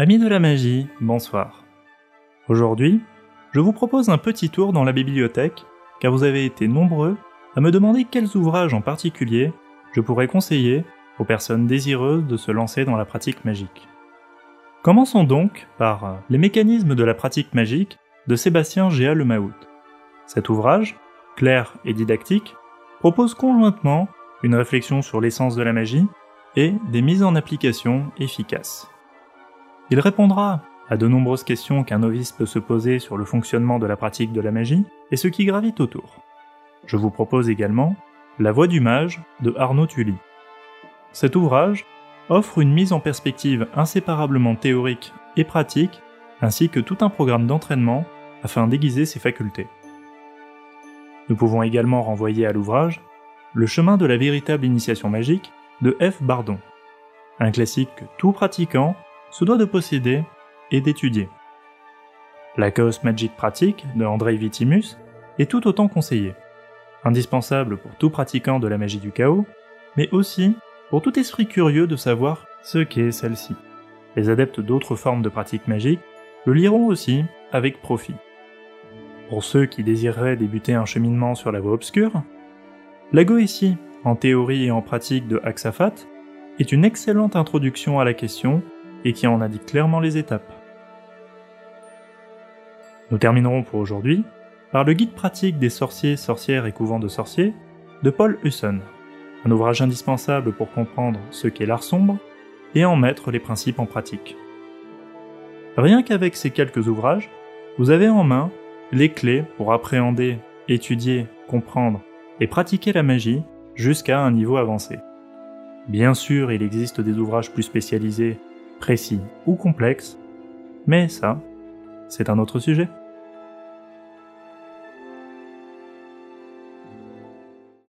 Amis de la magie, bonsoir. Aujourd'hui, je vous propose un petit tour dans la bibliothèque, car vous avez été nombreux à me demander quels ouvrages en particulier je pourrais conseiller aux personnes désireuses de se lancer dans la pratique magique. Commençons donc par Les mécanismes de la pratique magique de Sébastien Géa Lemahout. Cet ouvrage, clair et didactique, propose conjointement une réflexion sur l'essence de la magie et des mises en application efficaces. Il répondra à de nombreuses questions qu'un novice peut se poser sur le fonctionnement de la pratique de la magie et ce qui gravite autour. Je vous propose également La Voix du Mage de Arnaud Tully. Cet ouvrage offre une mise en perspective inséparablement théorique et pratique, ainsi que tout un programme d'entraînement afin d'aiguiser ses facultés. Nous pouvons également renvoyer à l'ouvrage Le chemin de la véritable initiation magique de F. Bardon, un classique que tout pratiquant se doit de posséder et d'étudier. La Chaos Magic pratique de Andrei Vitimus est tout autant conseillée, indispensable pour tout pratiquant de la magie du chaos, mais aussi pour tout esprit curieux de savoir ce qu'est celle-ci. Les adeptes d'autres formes de pratiques magiques le liront aussi avec profit. Pour ceux qui désireraient débuter un cheminement sur la voie obscure, la Goétie, en théorie et en pratique de Axafat, est une excellente introduction à la question et qui en indique clairement les étapes. Nous terminerons pour aujourd'hui par le guide pratique des sorciers, sorcières et couvents de sorciers de Paul Husson, un ouvrage indispensable pour comprendre ce qu'est l'art sombre et en mettre les principes en pratique. Rien qu'avec ces quelques ouvrages, vous avez en main les clés pour appréhender, étudier, comprendre et pratiquer la magie jusqu'à un niveau avancé. Bien sûr, il existe des ouvrages plus spécialisés précis ou complexe, mais ça, c'est un autre sujet.